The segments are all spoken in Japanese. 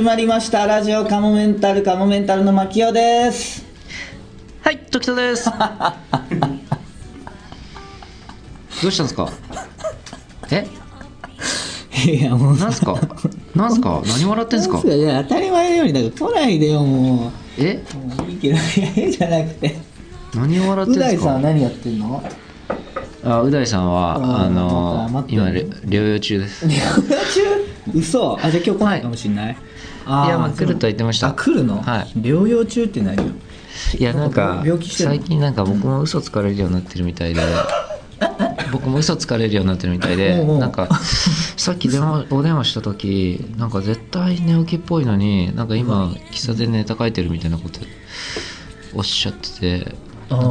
始まりました。ラジオカモメンタルカモメンタルの牧雄です。はい時田です。どうしたんですか？え？いやもう。なんすか？なんすか？何笑ってんすか？いや当たり前のようになんか来ないでよも。え？うもういいけどいやええじゃなくて。何を笑ってうん大すか？さんは何やってんの？あう大さんはうんあの待って今れ療養中です。い療養中？嘘。あじゃあ今日来ないかもしんない、あーやまあ来るとは言ってました。あ来るの、はい。療養中って何よ？いやなんか最近なんか僕も嘘つかれるようになってるみたいで。僕も嘘つかれるようになってるみたいでなんかさっき電話 お電話した時なんか絶対寝起きっぽいのになんか今喫茶店でネタ書いてるみたいなことおっしゃってて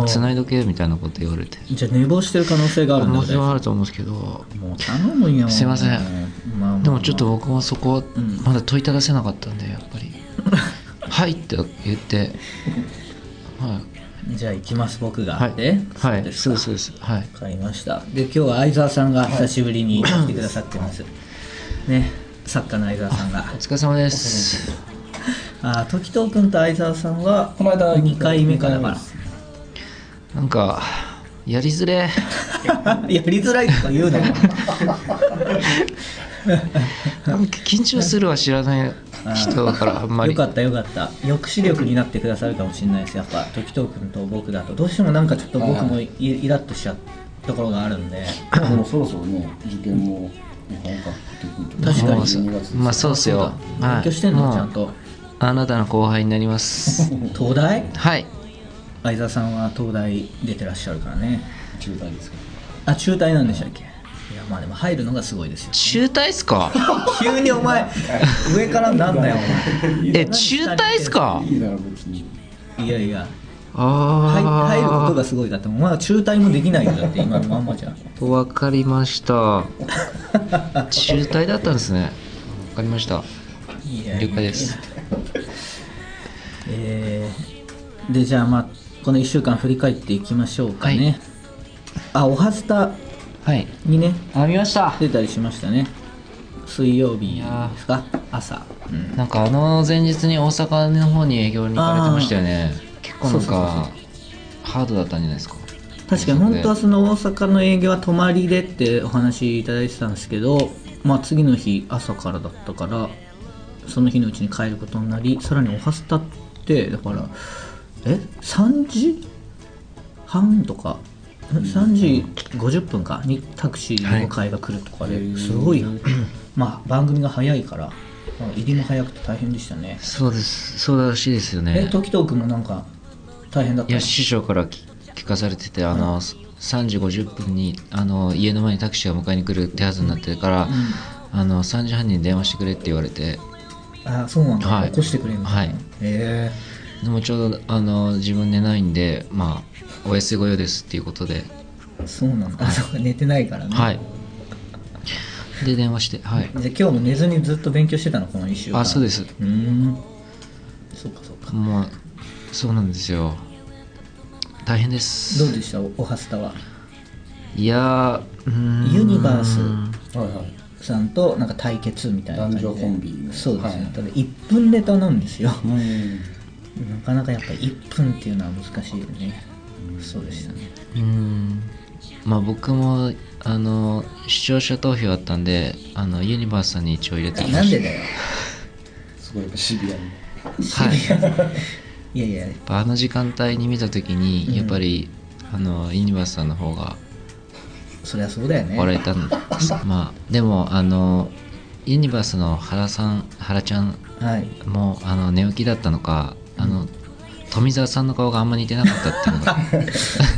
つないどけみたいなこと言われて。じゃあ寝坊してる可能性があるんだもちろんあると思うんですけど。もう頼むよ。すいませんまあまあまあ。でもちょっと僕もそこはん。まだ問いただせなかったんでやっぱり「はい」って言って。はい。じゃあ行きます僕が、はい。ではい。そうですそうですはい。わかりました。で今日は相沢さんが久しぶりに来てくださってます、ね。作家の相沢さんが。お疲れ様です。あー時藤君と相沢さんはこの間2回目かだからなんかやりづれ。やりづらいとか言うのな 緊張するは知らない人だからあんまり。よかったよかった。抑止力になってくださるかもしれないです。やっぱ時藤君と僕だと。どうしてもなんかちょっと僕もイイラッとしちゃうところがあるんで。でもそろそろね受験も本格的に確かに。12月ですまあそうっすよ。勉強してんの、はいちゃんと。あなたの後輩になります。東大？はい。相沢さんは東大出てらっしゃるからね。中退ですけあ中退なんでしたっけ？まあでも入るのがすごいですよ中退っすか？急にお前上からなんだよえ中退っすか？どいやいや。あ入あ入ることがすごいだってお前は中退もできないよだって今のまんまじゃん。わかりました。中退だったんですね。わかりました。了解です。えーでじゃあまあこの1週間振り返っていきましょうかね、はい。あおはスタはい。にね。あ見ました。出たりしましたね。水曜日ですか？朝、うん。なんかあの前日に大阪の方に営業に行かれてましたよね。結構なんかハードだったんじゃないですか？確かに本当はその大阪の営業は泊まりでってお話いただいてたんですけど、まあ、次の日朝からだったからその日のうちに帰ることになりさらにおはスタってだからえ？3時？半とか？3時50分かにタクシーの迎えが来るとかですごい、まあ番組が早いから、まあ入りも早くて大変でしたね。そうです。そうらしいですよえね時藤君もなんか大変だったの？いや師匠から聞聞かされててあの、3時50分にあの家の前にタクシーが迎えに来る手はずになってるから、あの3時半に電話してくれって言われて。あそうなんだ、はい。起こしてくれるんだ。はい。へでもちょうどあの自分寝ないんでまあお安いご用ですっていうことで、えそうなんだ、あそうか寝てないからね、はい。で電話してはい。じゃあ今日も寝ずにずっと勉強してたのこの1週間。あそうです。うーん。そうかそうか。もうそうなんですよ。大変です。どうでした？おおはスタは。いやーうーん。ユニバース。はいはい。さんとなんか対決みたいな感じで。男女コンビの。そうですね、はい。ただ1分ネタなんですよ。うん。なかなかやっぱり1分っていうのは難しいよねそうでしたね。うーん。まあ僕もあの視聴者投票あったんであのユニバースさんに一応入れてきました。なんでだよ。すごいやっぱシビアに。はい。いやいや。やっぱあの時間帯に見た時にやっぱり、あのユニバースさんの方がそりゃそうだよね。笑えたんですまあでもあのユニバースの原さん原ちゃんはい。もあの寝起きだったのかあの富澤さんの顔があんま似てなかったって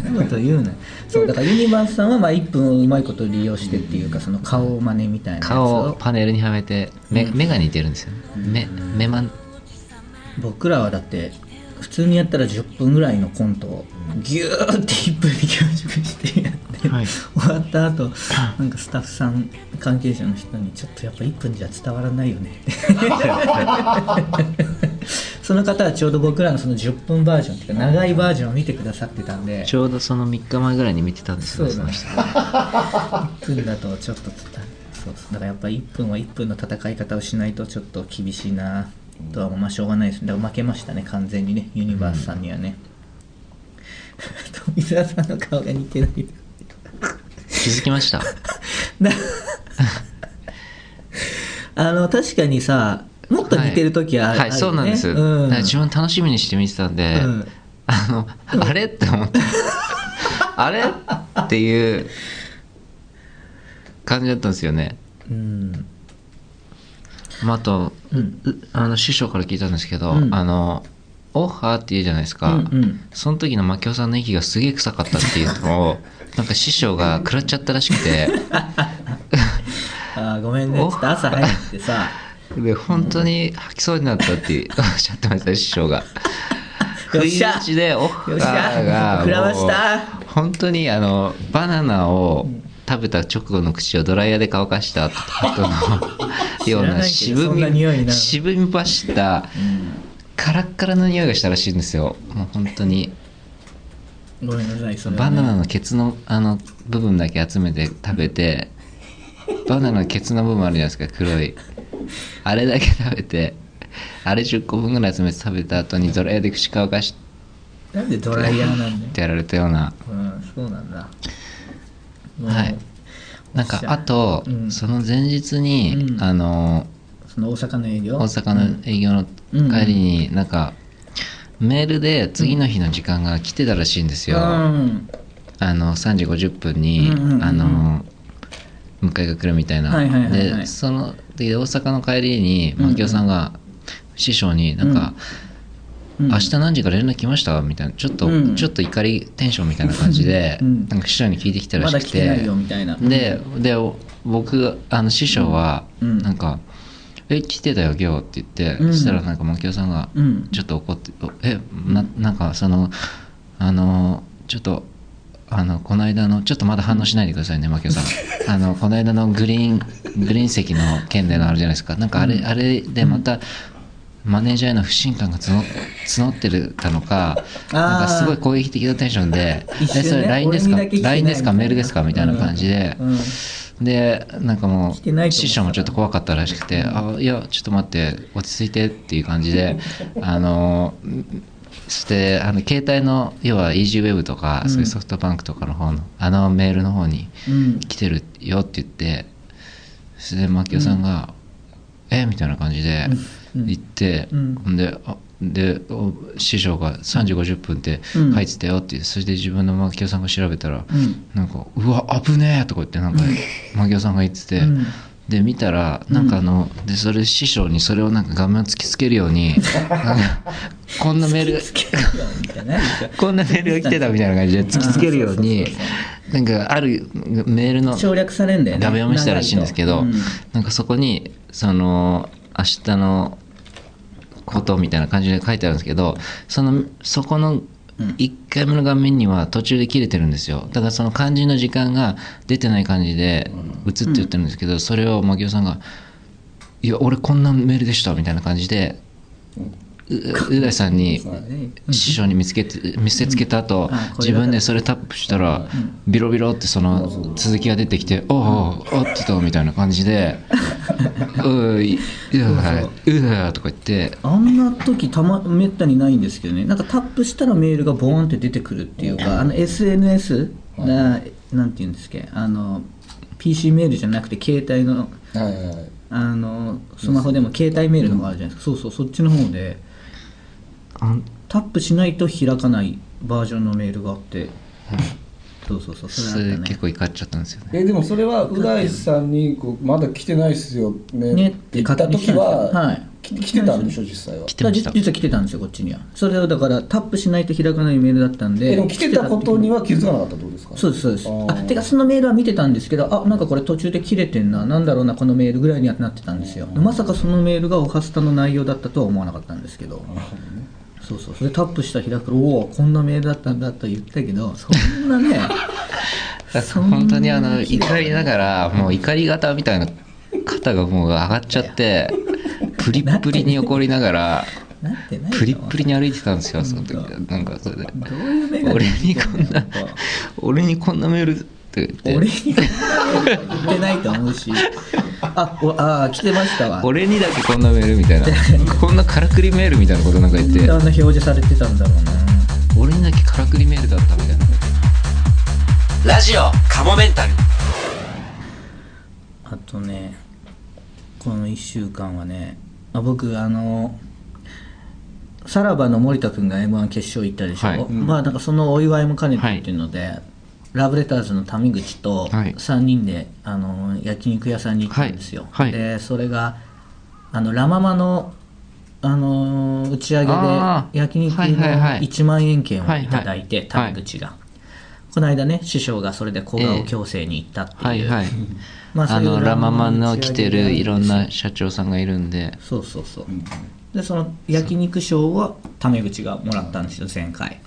いうのが。と言うなそうだからユニバースさんはまあ1分をうまいこと利用してっていうかその顔真似みたいな顔を。をパネルにはめて目目が似てるんですよ。ね目目まん。僕らはだって普通にやったら10分ぐらいのコントをギューって1分で凝縮してやって、はい。終わった後 なんかスタッフさん関係者の人にちょっとやっぱ1分じゃ伝わらないよねって その方はちょうど僕らのその10分バージョンっていうか長いバージョンを見てくださってたんで。ちょうどその3日前ぐらいに見てたんですよそうだね。その人1分だとちょっとつったそうそうだからやっぱ1分は1分の戦い方をしないとちょっと厳しいなとはまあしょうがないです。だから負けましたね完全にね。ユニバースさんにはね、富澤さんの顔が似てない気づきました？な あの確かにさもっと似てる時はある,、はい、はいそうなんです、うん、だから自分楽しみにして見てたんで、うん。あのあれ？って思ってあれ？っていう感じだったんですよね。うん。まあ、あと、うん。うあの師匠から聞いたんですけど、うん。あのオッハーって言うじゃないですか、うんうん。その時の牧雄さんの息がすげえ臭かったっていうのを なんか師匠が食らっちゃったらしくて。あーごめんね。ちょっと朝早くてさで本当に吐きそうになったっておっしゃってました師匠が。よ不意打ちでオッハよっしゃ。ーが本当にあのバナナを食べた直後の口をドライヤーで乾かした後のような渋み渋み走ったカラッカラの匂いがしたらしいんですよ。もう本当に。ごめんなさいそね。バナナのケツのあの部分だけ集めて食べてバナナのケツの部分あるじゃないですか黒いあれだけ食べてあれ10個分ぐらい集めて食べた後にドライヤーで口乾かしなんでドライヤーなんだよ。てやられたような。うんそうなんだ。はい。なんかあと、うん。その前日に、うん。あのその大阪の営業？大阪の営業の帰りになんかメールで次の日の時間が来てたらしいんですよ、うん。あの3時50分に、うんうんうん。あの迎えが来るみたいな、はいはいはいはい。でそので大阪の帰りに牧雄さんが師匠になんか、うん。明日何時から連絡来ました？みたいなちょっと、うん。ちょっと怒りテンションみたいな感じで、うん。なんか師匠に聞いてきたらましくて。でで僕あの師匠はうん。なんか「え来てたよ今日」って言って、うん。そしたらなんか牧雄さんがうん。ちょっと怒って「えななんかそのあのちょっとあのこの間のちょっとまだ反応しないでくださいね牧雄さん。あのこの間のグリーングリーン席の件でのあるじゃないですか。なんかあれ,、あれでまたマネージャーへの不信感が募募ってるたのかなんかすごい攻撃的なテンションで「一瞬ね。えそれ LINE ですか？LINE ですか？メールですか?」みたいな感じで、うん。でなんかもう師匠もちょっと怖かったらしくて「あいやちょっと待って落ち着いて」っていう感じで あのそしてあの携帯の要は EasyWeb とか、うん。そういうソフトバンクとかの方のあのメールの方にうん来てるよって言ってそれで牧雄さんが「え？みたいな感じでうん。言って、うん。であでお師匠が3時50分ってうん。書いてたよって言ってそれで自分の牧雄さんが調べたら、うん。なんか「うわ危ねえ!」とか言ってなんか牧雄さんが言ってて、うんで見たらなんかあの、でそれ師匠にそれをなんか画面を突きつけるように こんなメール こんなメールが来てたみたいな感じで突きつけるようになんかあるメールの省略されんだよね。画面を見せたらしいんですけど、なんかそこにその明日のことみたいな感じで書いてあるんですけどそのそこの1回目の画面には途中で切れてるんですよ。だからその漢字の時間が出てない感じで映って言ってるんですけど、それを牧雄さんが「いや俺こんなメールでした」みたいな感じでうう大さんに師匠に見つけて見せつけた後、自分でそれタップしたら、ビロビロってその続きが出てきて「おうおうおってた」みたいな感じで「うい、うわ、うわ」とか言って。あんな時たまめったにないんですけどね。なんかタップしたらメールがボーンって出てくるっていうかあの SNS ななんて言うんですっけ？あの PC メールじゃなくて携帯のはいはいはい。あのスマホでも携帯メールの方あるじゃないですか、そうそうそっちの方であタップしないと開かないバージョンのメールがあって、そうそうそうそそれね。結構怒っちゃったんですよね。えでもそれはう大さんにこうまだ来てないっすよねねって言った時は、はい。き来てたんでしょ実際は。来てました。だ実は来てたんですよこっちには。それをだからタップしないと開かないメールだったんでえでも来てたことには気づかなかったってことですか？そうですそうです。あてかそのメールは見てたんですけどあなんかこれ途中で切れてんな。なんだろうなこのメールぐらいにはなってたんですよ。でまさかそのメールがオハスタの内容だったとは思わなかったんですけどそうそう。それタップしたら開くとおおこんなメールだったんだと言ったけどそんなね だから本当にあの怒りながらもう怒り方みたいな肩がもう上がっちゃってプリップリに怒りながらプリップリに歩いてたんですよその時なんかそれで。俺にこんな俺にこんなメールって。言って俺に言ってないと思うし。あおあー来てましたわ。俺にだけこんなメールみたいな。こんなからくりメールみたいなことなんか言って。あんな表示されてたんだろうな俺にだけからくりメールだったみたいなラジオカモメンタルあとねこの1週間はねあ僕あのさらばの森田君が m 1決勝行ったでしょ、はいまあなんかそのお祝いも兼ねてっていうので、ラブレターズの谷口とはい。3人で、あの焼肉屋さんに行ったんですよ、はい。はい。でそれがあのラ・ママのあの打ち上げであー。焼肉のはいはいはい。1万円券をいただいて、はい。はい谷口が、この間ね師匠がそれで小顔矯正に行ったっていう、はいはい。まそういうあのラママの来てるいろんな社長さんがいるんで。そうそうそう、でその焼肉賞はタメ口がもらったんですよ前回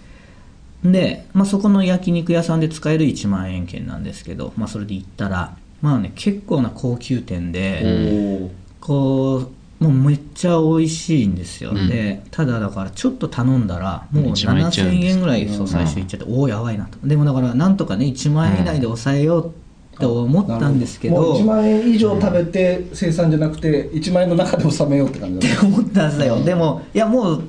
で、まあ、そこの焼肉屋さんで使える1万円券なんですけど、まあ、それで行ったらまあね結構な高級店おで、ー。こうもうめっちゃ美味しいんですよ、うん。でただだからちょっと頼んだらもう1万いっちゃうんです7000円ぐらいそう最初言っちゃって、おおやばいなと。でもだからなんとかね1万円以内で抑えようって思ったんですけど、もう1万円以上食べて生産じゃなくて1万円の中で収めようって感じだね。思ったんですよ、でもいやもう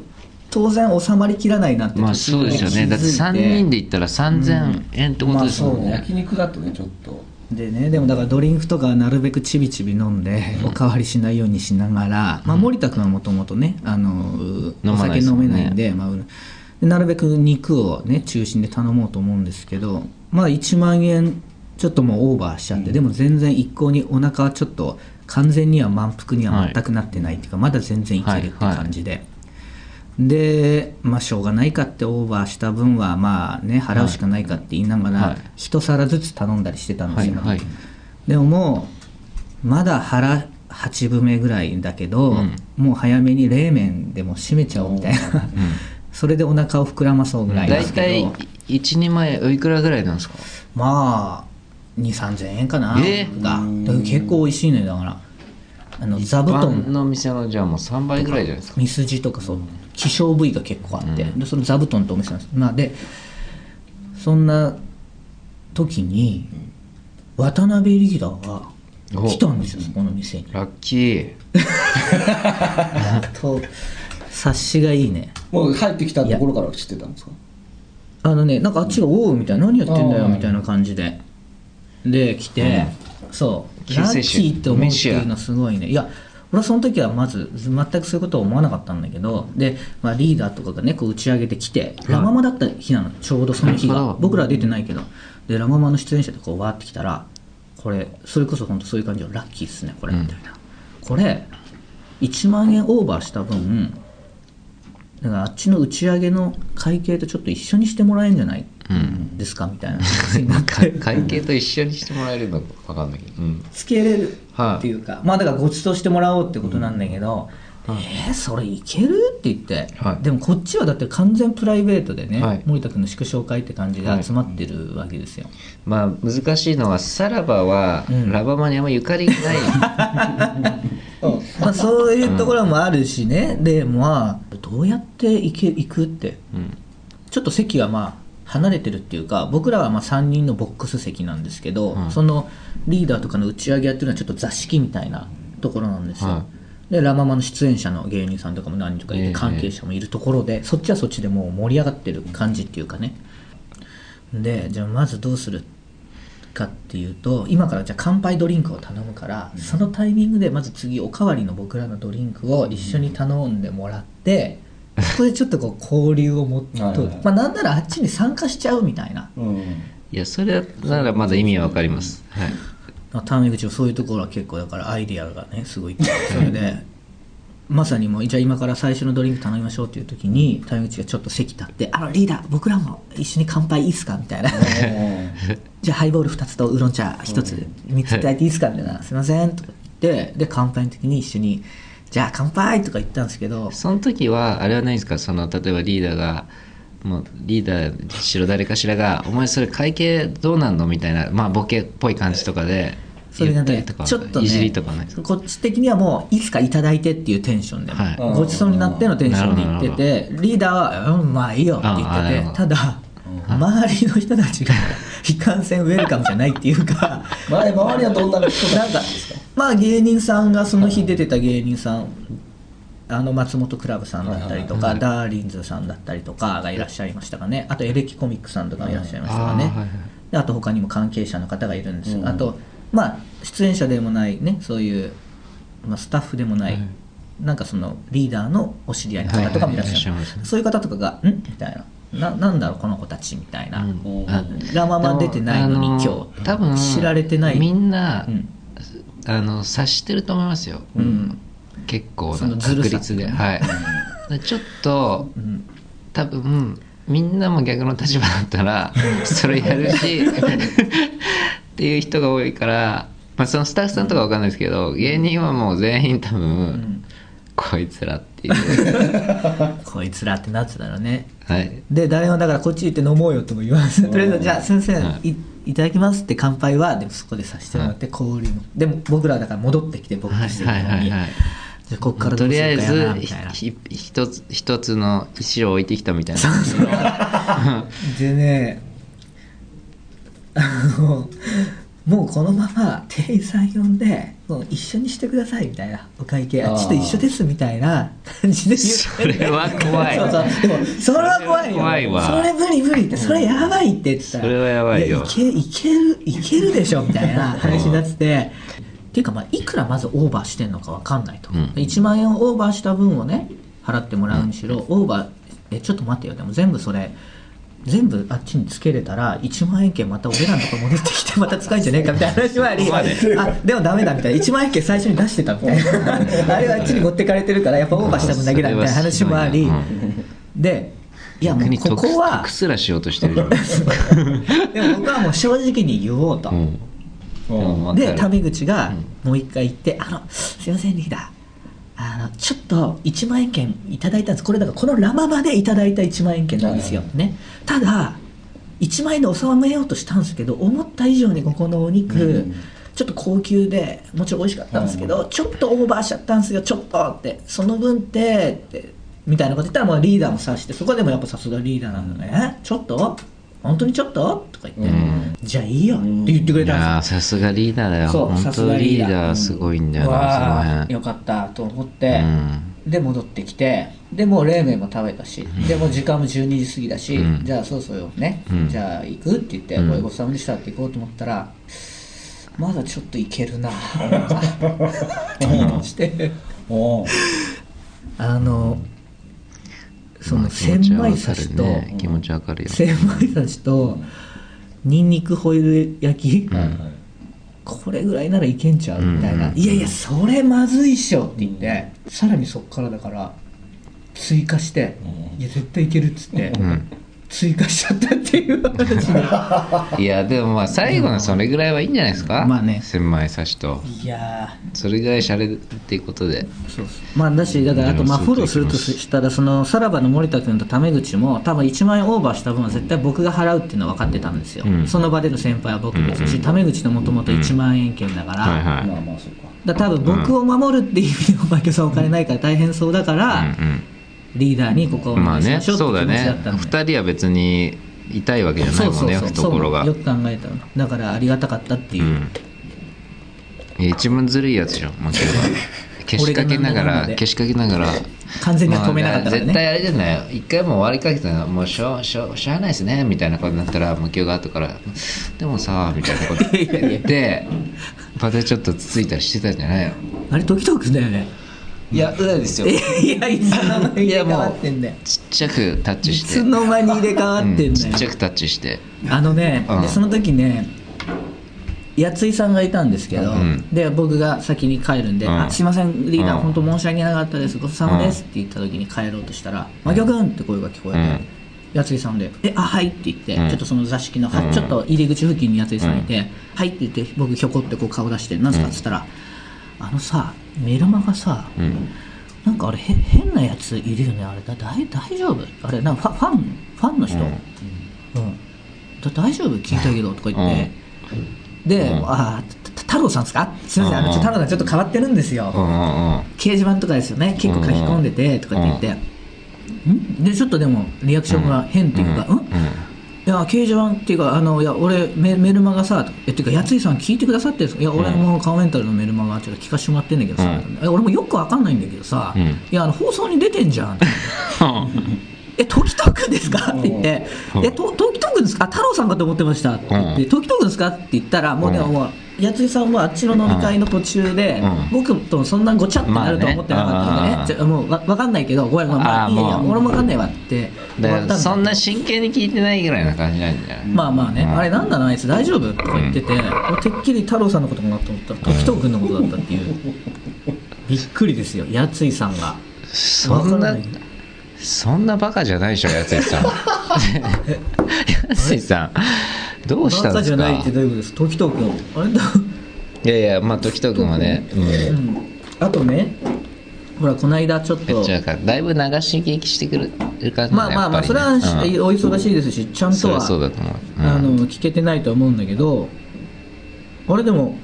当然収まりきらないなってまあそうですよね。だって3人で行ったら3000円ってことですもんね、焼肉だとねちょっと。でねでもだからドリンクとかはなるべくちびちび飲んでおかわりしないようにしながら、まあ、森田君はもともとねあのお酒飲めないんでまあ、なるべく肉をね中心で頼もうと思うんですけどまあ1万円ちょっともうオーバーしちゃって、でも全然一向にお腹はちょっと完全には満腹には全くなってないっていうか、まだ全然いけるって感じで。でまあしょうがないかってオーバーした分はまあね払うしかないかって言いながら、はい。一皿ずつ頼んだりしてたんですよ、はいはい。でももうまだ腹8分目ぐらいだけど、うん。もう早めに冷麺でも締めちゃおうみたいな、それでお腹を膨らまそうぐらいですけ大体ど、1人前おいくらぐらいなんですか？まあ2 3 0 0円かな、え？が。だから結構美味しいのよだから。あの座布団。の店のじゃあもう3倍ぐらいじゃないですか。ミスジとかそう希少部位が結構あって、でその座布団ってお店なんです。まあでそんな時に渡辺リーダーが来たんですよそこの店に。ラッキー。と察しがいいね。もう入ってきたところから知ってたんですか？あのねなんかあっちが「おう」みたいな「何やってんだよ」みたいな感じで。で来て、そう。ラッキーって思うっていうのすごいね。いや俺はその時はまず全くそういうことは思わなかったんだけどで、まあ、リーダーとかがねこう打ち上げてきてラ・ママだった日なの。ちょうどその日が。僕らは出てないけど。でラ・ママの出演者でこうわーってきたらこれそれこそ本当そういう感じのラッキーっすねこれうん。みたいな、これ1万円オーバーした分だからあっちの打ち上げの会計とちょっと一緒にしてもらえるんじゃない？ですか？みたいな。話 になって会計と一緒にしてもらえるのか分かんない。けど、うん、つけれるはいっていうか、まあだからご馳走してもらおうってことなんだけど、えー、それいける？って言って、はい。でもこっちはだって完全プライベートでね、はい。森田君の祝勝会って感じで集まってるわけですよ、まあ難しいのはさらばはうん。ラバマにあんまゆかりがない、まあそういうところもあるしね、でまあどうやって行け行くって。うん。ちょっと席がまあ離れてるっていうか僕らはまあ3人のボックス席なんですけど、はいそのリーダーとかの打ち上げやってるのはちょっと座敷みたいなところなんですよ、はでラ・ママの出演者の芸人さんとかも何人とかいてええ。関係者もいるところで、そっちはそっちでもう盛り上がってる感じっていうかね。でじゃあまずどうするかっていうと今からじゃあ乾杯ドリンクを頼むから、そのタイミングでまず次おかわりの僕らのドリンクを一緒に頼んでもらって、そこでちょっとこう交流を持っとはいはいはい。まあなんならあっちに参加しちゃうみたいな。うん。いやそれならまだ意味は分かります、はい、タメ口もそういうところは結構だからアイディアがねすごいそれで。まさにもうじゃあ今から最初のドリンク頼みましょうっていう時にタメ口がちょっと席立って「あのリーダー僕らも一緒に乾杯いいっすか?」みたいな「じゃあハイボール2つとウーロン茶1つ3ついただいていいっすか?」みたいな「すいません」とか言ってで乾杯の時に一緒に「じゃあ乾杯!」とか言ったんですけどその時はあれはないですか？その例えばリーダーがもうリーダーしろ誰かしらが「お前それ会計どうなんの?」みたいなまあボケっぽい感じとかでそれがね言ったりとかちょっとねいじりとかないですかこっち的にはもういつかいただいてっていうテンションで、はい。ごちそうになってのテンションで言っててリーダーは「うんまあいいよ」って言っててただ周りの人たちが いかんせんウェルカムじゃないっていうか 前周りはどんな人なんかまあ芸人さんがその日出てた芸人さんあの松本クラブさんだったりとか、ダーリンズさんだったりとかがいらっしゃいましたかね。あとエレキコミックさんとかいらっしゃいましたかね、あと他にも関係者の方がいるんです、うん。あとまあ出演者でもないねそういう、まあ、スタッフでもない、はい。なんかそのリーダーのお知り合いの方とかもいらっしゃる、そういう方とかが「ん?」みたいな。ななんだろうこの子たちみたいな、うん。あがまま出てないのに今日。多分知られてない。みんな、うんあの察してると思いますよ、うん。結構な確率で。はい。ちょっとうん多分みんなも逆の立場だったらそれやるし っていう人が多いから、まあ、そのスタッフさんとかわかんないですけど芸人はもう全員多分、ん。こいつらっていう。こいつらってなってたらね。はい。で誰もだからこっち行って飲もうよとも言わずとりあえずじゃあ先生、はい。い、いただきますって乾杯はでもそこでさせてもらって氷もでも僕らだから戻ってきて僕はいたちのはい方にはいはい。じゃあこっからどとうすりあえずるかやなみたいな。ひひ一つ一つの石を置いてきたみたいな。でねあのもうこのまま店員さん呼んでもう一緒にしてくださいみたいな。お会計ああー。ちょっと一緒ですみたいな感じで言ってそれは怖い。そうそう。でもそれは怖いよ。怖いわ。それ無理無理ってそれやばいって言った。らそれはやばいよ。いけいけるいけるでしょみたいな話になってて。っていうかまあいくらまずオーバーしてんのかわかんないと、うん。1万円オーバーした分をね払ってもらうにしろ、オーバーえちょっと待ってよ。でも全部それ全部あっちにつけれたら1万円券また俺らのとこ戻ってきてまた使うんじゃねえかみたいな話もありあでもダメだみたいな1万円券最初に出してたみたいなあれはあっちに持ってかれてるからやっぱオーバーした分だけだみたいな話もあり、でいやもうここは得すらしようとしてるじゃん。でも僕はもう正直に言おうと、でタメ口がもう一回言って「あのすいませんリーダーあのちょっと1万円券いただいたんです。これだからこのラマまでいただいた1万円券なんですよ、ね。ただ1万円で収めようとしたんですけど思った以上にここのお肉、うん。ちょっと高級でもちろん美味しかったんですけど、ちょっとオーバーしちゃったんですよ。ちょっとって。その分ってってみたいなこと言ったらもうリーダーも察してそこでもやっぱさすがリーダーなんだね、ちょっと本当にちょっと？とか言って、うん。じゃあいいよ。って言ってくれいたんです。よさすがリーダーだよ。そうさすがリーダー。すごいんだよなわあその辺。よかったと思って、うん。で戻ってきて。でもう冷麺も食べたし、でもう時間も12時過ぎだし、うん。じゃあそうそうよね、うん。じゃあ行くって言って、うん。ごちそうさまでしたって行こうと思ったらまだちょっといけるな って。言い出して。あのそのまあ千枚刺しと、気持ちわかるね。気持ちわかるよ。千枚刺しとニンニクホイル焼き、はいはいこれぐらいならいけんちゃうみたいな、うん。いやいやそれまずいっしょって言って、さらにそっからだから追加して、うん。いや絶対いけるっつって、うん追加しちゃったっていう話で いやでもまあ最後のそれぐらいはいいんじゃないですか？まあね。千枚刺しと。いやそれぐらいしゃれっていうことで。まあだしだからあとまあうんフォローするとしたらそのさらばの森田君とタメ口も多分1万円オーバーした分は絶対僕が払うっていうのは分かってたんですよ、うん。その場での先輩は僕ですし、うん。タメ口のもともと1万円券だから、はいはい。まあまあそうか。だ多分僕を守るっていう意味でもマイケルさんお金ないから大変そうだから、うんリーダーにここをお願いしましょうってそうだ気持ちだねったんで。二人は別に痛いわけじゃないもんね懐が。よく考えたらだからありがたかったっていう。う、ん。一番ずるいやつじゃんもちろん。消しかけながら消しかけながら。完全には止めなかったからね。まあ絶対あれじゃない？一回もう終わりかけたらもうしょうしょうしゃあないですねみたいなことになったら向きが後から「でもさ」みたいなこと言って またちょっとつついたりしてたんじゃないの？あれ時々だよねいや裏ですよ。いやいつの間に入れ替わってんだよちっちゃくタッいチして。つの間に入れ替わってんだよ、うんちっちゃくタッチして。あのね、うん。でその時ねやついさんがいたんですけど、うん。で僕が先に帰るんで「うん。あすいませんリーダー、うん。本当申し訳なかったです。ごちそうさまです」って言った時に帰ろうとしたら「真、う、君!」って声が聞こえて、うん。やついさんで「えあはい」って言って、うん。ちょっとその座敷の、はうん。ちょっと入り口付近にやついさんいて「はい」って言って僕ひょこってこう顔出して「なんすか?」っつったら「あのさメルマガさ、うん。なんかあれへ変なやついるよねあれ。だ大大丈夫？あれなんかファファンファンの人、うん。うん、だ大丈夫？聞いたけどとか言って、で、うん。あ太郎さんですか？すみません、あの太郎さんちょっと変わってるんですよ、うんうんうん。掲示板とかですよね。結構書き込んでてとかって言って、んでちょっとでもリアクションが変っていうか、うんいや掲示板っていうかあのいや俺メメルマガさえっていうかやついさん聞いてくださってるんですか？いや俺もカモメンタルのメルマガちょっと聞かせてもらってんだけどさ、え俺もよくわかんないんだけどさ、うん。いやあの放送に出てんじゃん え時藤君ですか？って言って「うん。えと時藤君ですか？あ太郎さんかと思ってました」って言って「うん。時藤君ですか?」って言ったらもうでもうん。もうやついさんはあっちの飲み会の途中で、うん。僕とそんなごちゃってなると思ってなかったんでね,、もうわわかんないけどごめんまあ。いやいや俺もわかんないわって終わったんだ。だからそんな真剣に聞いてないぐらいな感じなんじゃない？まあまあね、うん。あれなんだなあいつ大丈夫？とか言ってて、俺てっきり太郎さんのことかなと思ったら時藤君のことだったっていう、びっくりですよ。やついさんが。そんなそんなバカじゃないでしょやついさん。やついさん。どうしたんですか？バカじゃないってどういうことです？時藤君あれだ。いやいやまあ時藤君はね、うん。うん。あとねほらこの間ちょっと。じゃあだいぶ流し聞きしてくる感じだまあまあまあそれは、うん。お忙しいですしちゃんとはそりゃそうだと思う。うん。あの聞けてないとは思うんだけどあれでも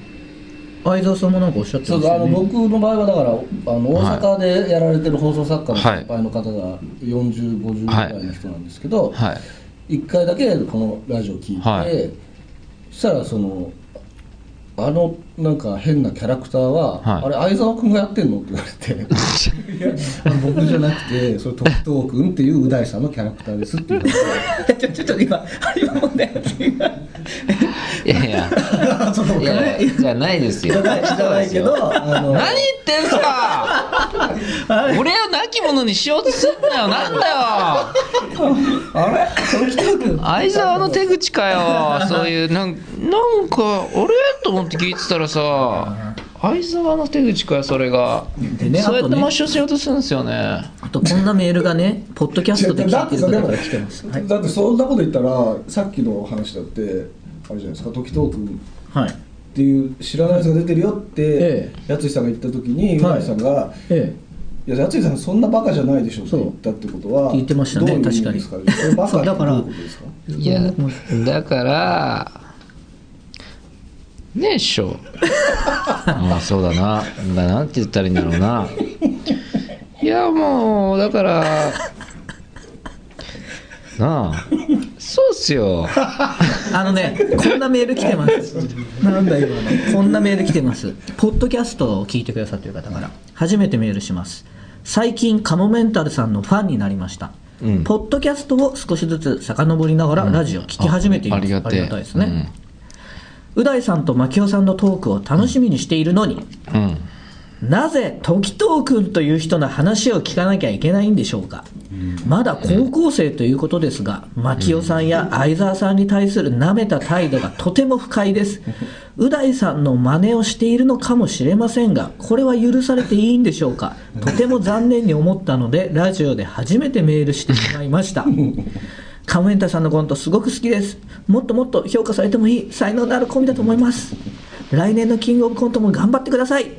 相沢さんもなんかおっしゃってそうあのますよね僕の場合はだからあの大阪でやられてる放送作家のはい。先輩の方が4050ぐらいの人なんですけど、はい。一回だけこのラジオ聞いて、はい。そしたらそのあのなんか変なキャラクターは、はい。あれ相沢君がやってんの？って言われて。いや僕じゃなくてそれ時藤君っていうう大さんのキャラクターですって言われて。ちょちょっと今今問題がいやいやそのいやいやじゃないですよじゃないけどあの何言ってんすか俺を亡き者にしようとすんなよ。なんだよ。あれ？時藤君相沢の手口かよ。そういうなんなんかあれ？と思って聞いてたらさ相沢の手口かよそれが、でねそうやって抹消しようとするんですよね。あとこんなメールがねポッドキャストで聞いてる方から来てます。はい、だってそんなこと言ったらさっきの話だってあれじゃないですか時藤君はいっていう知らない人が出てるよってえやついさんが言った時にうはい。大さんがえ「いややついさんそんなバカじゃないでしょ」って言ったってことは言ってましたねどういう意味ですか？それバカだからいやだからねえっしょああそうだな。だなんて言ったらいいんだろうな。いやもうだからなあそうっすよ あのね、こんなメール来てます。なんだ今の。こんなメール来てます。ポッドキャストを聞いてくださっている方から、初めてメールします。最近、カモメンタルさんのファンになりました。うんポッドキャストを少しずつ遡りながらラジオを聞き始めています。あありがたいですね。う大さんと牧雄さんのトークを楽しみにしているのに、うん、うんなぜ時藤君という人の話を聞かなきゃいけないんでしょうか、まだ高校生ということですが牧雄さんや相沢さんに対する舐めた態度がとても不快です。う大さんの真似をしているのかもしれませんがこれは許されていいんでしょうか？とても残念に思ったのでラジオで初めてメールしてしまいました。カモメンタさんのコントすごく好きです。もっともっと評価されてもいい才能のあるコンビだと思います。来年のキングオブコントも頑張ってください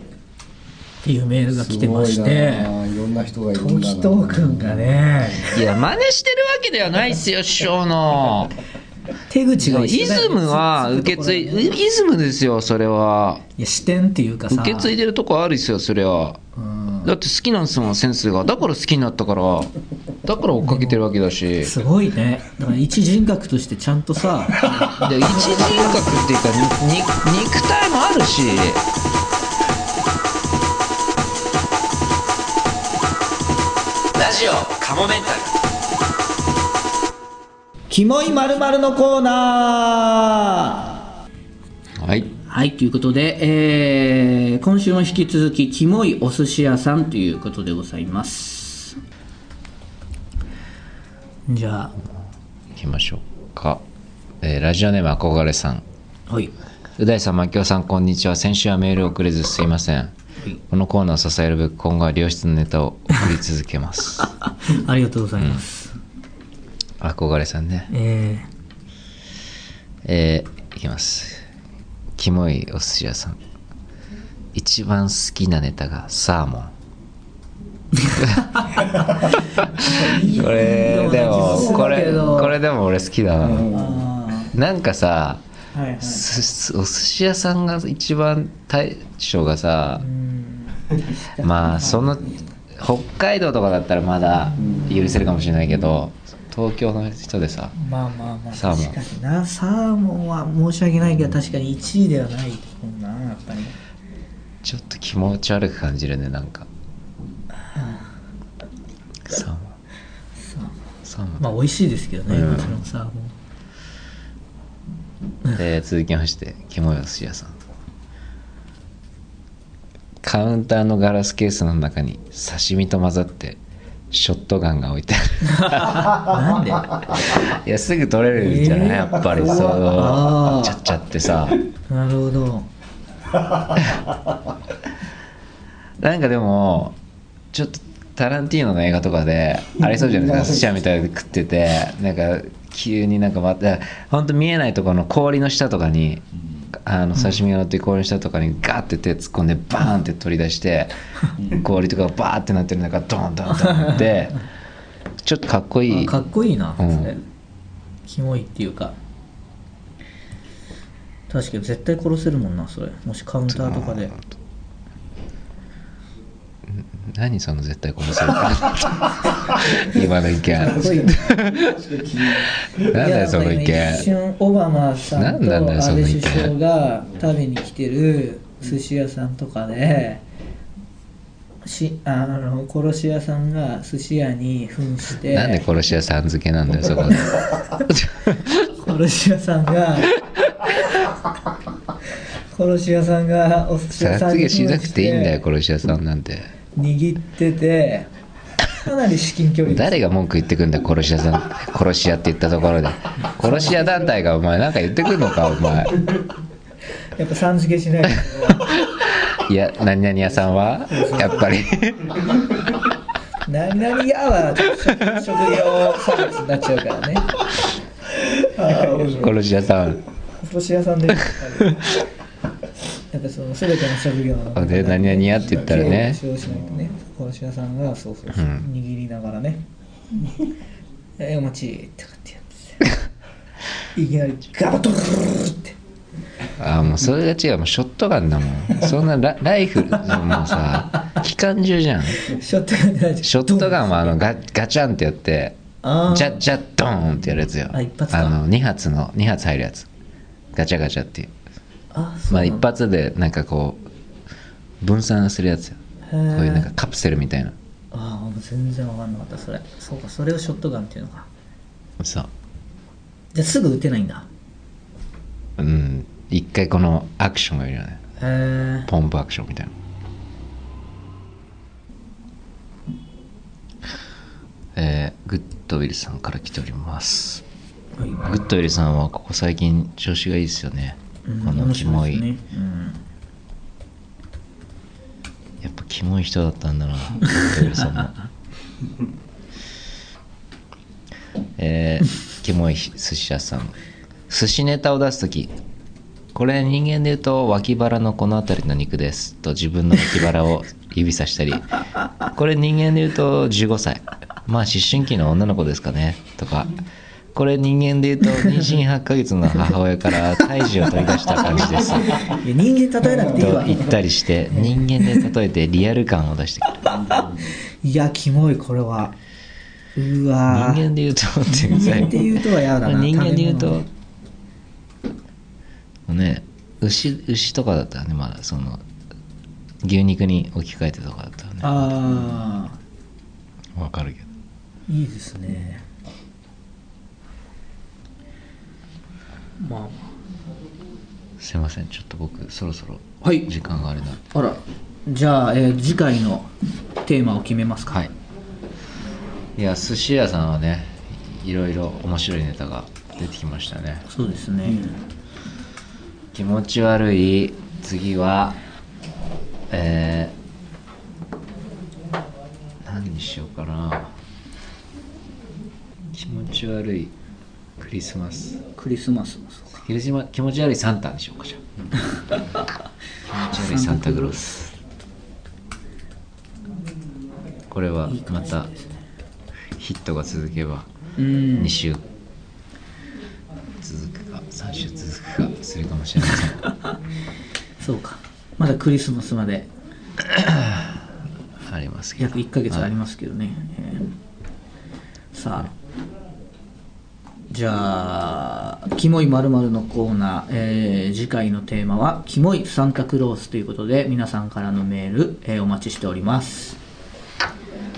っていうメールが来てまして。いろんな人がいるんだ時な藤君がね。いや真似してるわけではないっすよ師匠の。手口がイズムは受け継いイズムですよそれは。いや視点っていうかさ。受け継いでるとこあるっすよそれは。うん。だって好きなんですもんセンスが。だから好きになったから。だから追っかけてるわけだし。すごいね。だから一人格としてちゃんとさ。で一人格っていうかにに肉体もあるしジオカモメンタル。キモいまるのコーナはい。ーはいということで、えー今週も引き続きキモいお寿司屋さんということでございます。じゃ行きましょうか、えーラジオネーム憧れさん。あはい。う大さん、牧雄さん、こんにちは。先週はメールを送れずすいません。このコーナーを支えるべく、今後は良質のネタを送り続けます。ありがとうございます、憧れさんね。ええー、いきます。キモいお寿司屋さん。一番好きなネタがサーモン。これ、でも、これ、これでも俺好きだな。なんかさ、ーはいはい。お寿司屋さんが一番大将がさ、まあ その北海道とかだったらまだ許せるかもしれないけど東京の人でさまあまあまあサーモン。確かにな。サーモンは申し訳ないけど確かに1位ではないと思うなやっぱり。ちょっと気持ち悪く感じるねなんか。サーモン。サーモン。まあ美味しいですけどね、うん。もちろんサーモンで続きまして肝よ寿司屋さん。カウンターのガラスケースの中に刺身と混ざってショットガンが置いてあなんで？る いやすぐ取れるんじゃない、えーやっぱりそう。ちゃっちゃってさ。なるほど。なんかでもちょっとタランティーノの映画とかでありそうじゃないですか。寿司屋みたいで食ってて。なんか急になんかまた本当見えないところの氷の下とかにあの刺身が乗ってる氷の下とかにガーって手突っ込んでバーンって取り出して氷とかがバーってなってる中ドンドンドンって ちょっとかっこいい。あかっこいいな、うん。キモいっていうか。確かに絶対殺せるもんなそれ。もしカウンターとかで何その絶対殺せるか今の意見。なんだよその意いや一見。瞬オバマさんと安倍首相が食べに来てる寿司屋さんとかでしあの殺し屋さんが寿司屋に扮してなんで殺し屋さん付けなんだよそこ。で殺し屋さんが殺し屋さんがお寿司屋さん殺に芸しなくていいんだよ扮殺し屋さんなんて握っててかなり至近距離誰が文句言ってくんだよ殺し屋さん。殺し屋って言ったところで。殺し屋団体がお前なんか言ってくんのかお前。やっぱさん付けしない。と いや何々屋さんは？やっぱり。何々屋は職職業差別になっちゃうからね。殺し屋さん。殺し屋さんで ぱその全ての職業ので何々屋って言ったらね。使用しないとね殺し屋さんがそうそうそう、うん。握りながらね「えお待ち」ってかってやっていきなりガバトルってああもうそれが違うもうショットガンだもんそんなラライフルもうさ機関銃じゃんショットガンでショットガンはあのガガチャンってやってあージャッジャッドーンってやるやつよあ一発かあの2発の2発入るやつガチャガチャっていうまあ一発でなんかこう分散するやつよ。こういうなんかカプセルみたいな。ああ全然分かんなかったそれ。そうかそれをショットガンっていうのか。そうじゃあすぐ撃てないんだ。うん。一回このアクションがいるよね。へえポンプアクションみたいな。えーグッドウィルさんから来ております。はい。グッドウィルさんはここ最近調子がいいですよね、うんこのキモい、ねうん。やっぱキモい人だったんだな さんも。えー、キモい寿司屋さん。寿司ネタを出す時これ人間で言うと脇腹のこの辺りの肉ですと自分の脇腹を指さしたりこれ人間で言うと15歳。まあ思春期の女の子ですかねとかこれ人間で言うと妊娠8ヶ月の母親から胎児を取り出した感じです。人間例えなくていいわ。と言ったりして人間で例えてリアル感を出してくる。いやキモいこれは。う人わー。間で言うと人間で言うとは嫌だな人間で言うとね牛牛とかだったらねまだその牛肉に置き換えてとかだったらね。あわかるけど。あいいですねまあ。すいませんちょっと僕そろそろはい。時間があれなんで。あら。じゃあ、えー次回のテーマを決めますか。はい。いや寿司屋さんはねいろいろ面白いネタが出てきましたね。そうですね、気持ち悪い。次はえー、何にしようかな。気持ち悪いクリスマス。クリスマスもそうか。気持ちま気持ち悪いサンタにしようかじゃあ。気持ち悪いサンタクロース。これはまたヒットが続けばうん。2週。続くか3週続くかするかもしれません。そうか。まだクリスマスまで。ありますけど。約1ヶ月ありますけどね、えー。さあじゃあ、キモい〇〇のコーナー、えー次回のテーマは、キモいサンタクロースということで、皆さんからのメール、えーお待ちしております。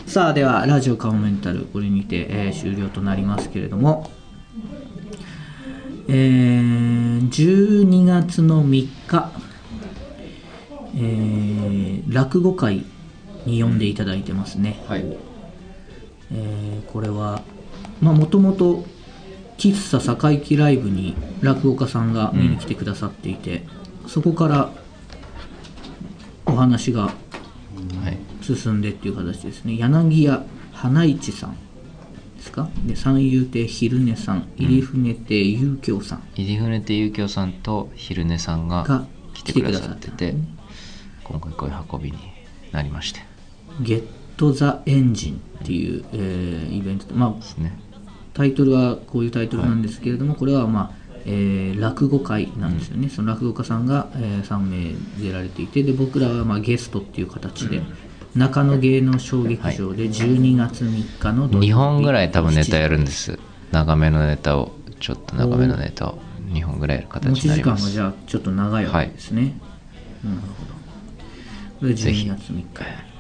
さあ、では、ラジオカモメンタル、これにて、えー終了となりますけれども、えー12月の3日、えー落語会に呼んでいただいてますね。はいえーこれはまあもともと喫茶堺木ライブに落語家さんが見に来てくださっていて、そこからお話がはい。進んでっていう形ですね。柳家花市さんですか？で三遊亭昼寝さん入船亭遊興さん。入船亭遊興さんと昼寝さんがが来てくださって来てて今回こういう運びになりまして。ゲット・ザ・エンジンっていう、えーイベントでまあですねタイトルはこういうタイトルなんですけれども、これはまあ、えー落語会なんですよね、その落語家さんが、え3名出られていてで僕らはまあゲストっていう形で、中野芸能小劇場で12月3日の土曜日。2本ぐらい多分ネタやるん7です。長めのネタをちょっと長めのネタを2本ぐらいやる時持形ち時間がになります。じゃあちょっと長いわけですね、なるほど。これ12ぜひ月3日。になります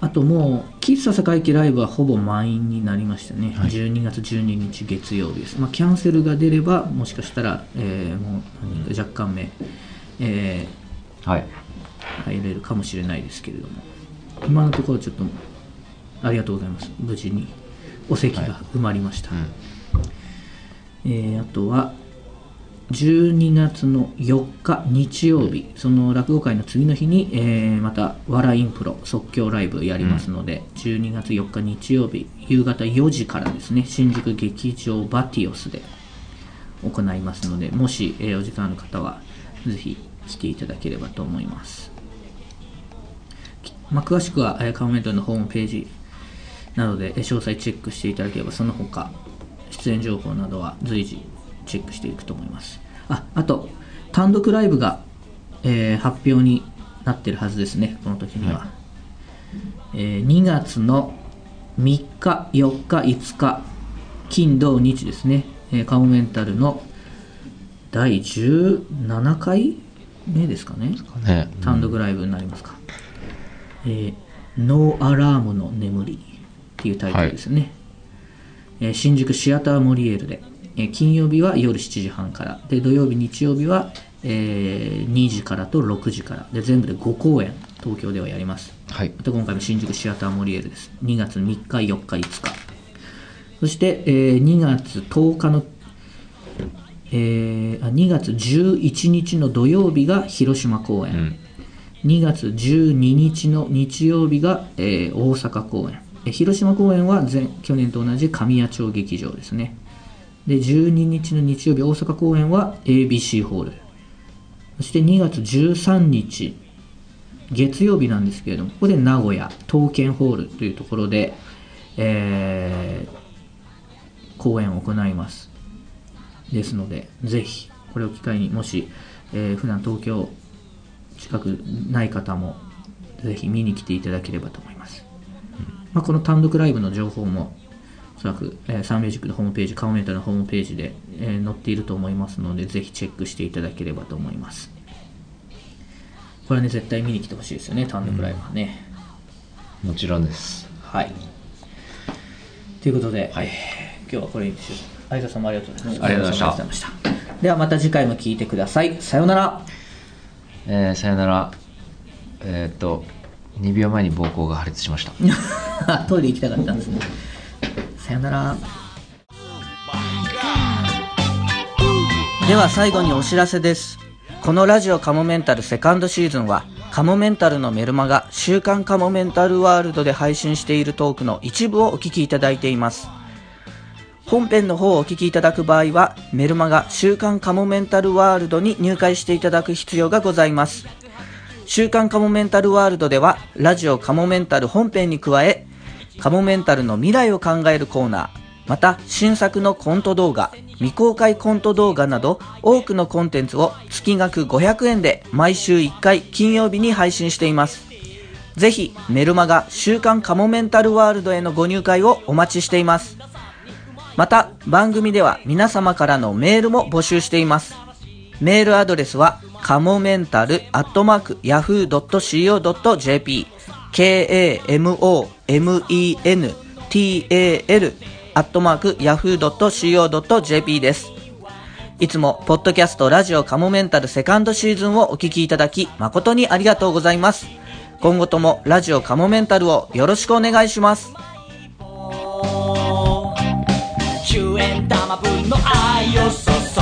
あともう喫茶堺木ライブはほぼ満員になりましたね、12月12日月曜日です、まあ、キャンセルが出ればもしかしたら、えーもう若干目、えはい。ー入れるかもしれないですけれども。今のところちょっとありがとうございます。無事にお席が埋まりました、うん。えーあとは12月の4日日曜日その落語会の次の日に、えーまた「笑いインプロ」即興ライブやりますので、12月4日日曜日夕方4時からですね新宿劇場バティオスで行いますのでもし、えーお時間ある方はぜひ来ていただければと思います、きまあ、詳しくは、えーカモメントのホームページなどでえー詳細チェックしていただければその他出演情報などは随時チェックしていくと思います。ああと単独ライブが、えー発表になってるはずですねこの時には、はえー2月の3日4日5日金土日ですね、えーカモメンタルの第17回目ですかね。ね。単独ライブになりますか、えーノーアラームの眠りっていうタイトルですね、えー新宿シアターモリエールで、えー金曜日は夜7時半から。で土曜日日曜日は、えー2時からと6時から。で全部で5公演東京ではやります。はい。また今回も新宿シアターモリエールです。2月3日4日5日。そして、えー2月10日の、えーあ2月11日の土曜日が広島公演、うん。2月12日の日曜日が、えー大阪公演。えー広島公演は前去年と同じ神谷町劇場ですねで12日の日曜日大阪公演は ABC ホール。そして2月13日月曜日なんですけれどもここで名古屋東建ホールというところで、えー公演を行います。ですのでぜひこれを機会にもし、えー普段東京近くない方もぜひ見に来ていただければと思います、まあ、この単独ライブの情報もおそらく、えーサンミュージックのホームページカモメンタのホームページで、えー載っていると思いますのでぜひチェックしていただければと思います。これはね絶対見に来てほしいですよね単独ライブはね、もちろんです。はい。ということで、今日はこれにしよう。相田さんもありがとうございました。ありがとうございました。ありがとうございました。ではまた次回も聞いてください。さようなら。えーさよなら。えーっと2秒前に膀胱が破裂しました。トイレ行きたかったんですねさよなら。では最後にお知らせです。このラジオカモメンタルセカンドシーズンはカモメンタルのメルマガ週刊カモメンタルワールドで配信しているトークの一部をお聞きいただいています。本編の方をお聞きいただく場合はメルマガ週刊カモメンタルワールドに入会していただく必要がございます。週刊カモメンタルワールドではラジオカモメンタル本編に加えカモメンタルの未来を考えるコーナー。また新作のコント動画未公開コント動画など多くのコンテンツを月額500円で毎週1回金曜日に配信しています。ぜひメルマガ週刊カモメンタルワールドへのご入会をお待ちしています。また、番組では皆様からのメールも募集しています。メールアドレスは、かもメンタルアットマーク yahoo.co.jp k-a-m-o-m-e-n-t-a-l アットマーク yahoo.co.jp です。いつも、ポッドキャストラジオカモメンタルセカンドシーズンをお聞きいただき、誠にありがとうございます。今後ともラジオカモメンタルをよろしくお願いします。10円玉分の愛を注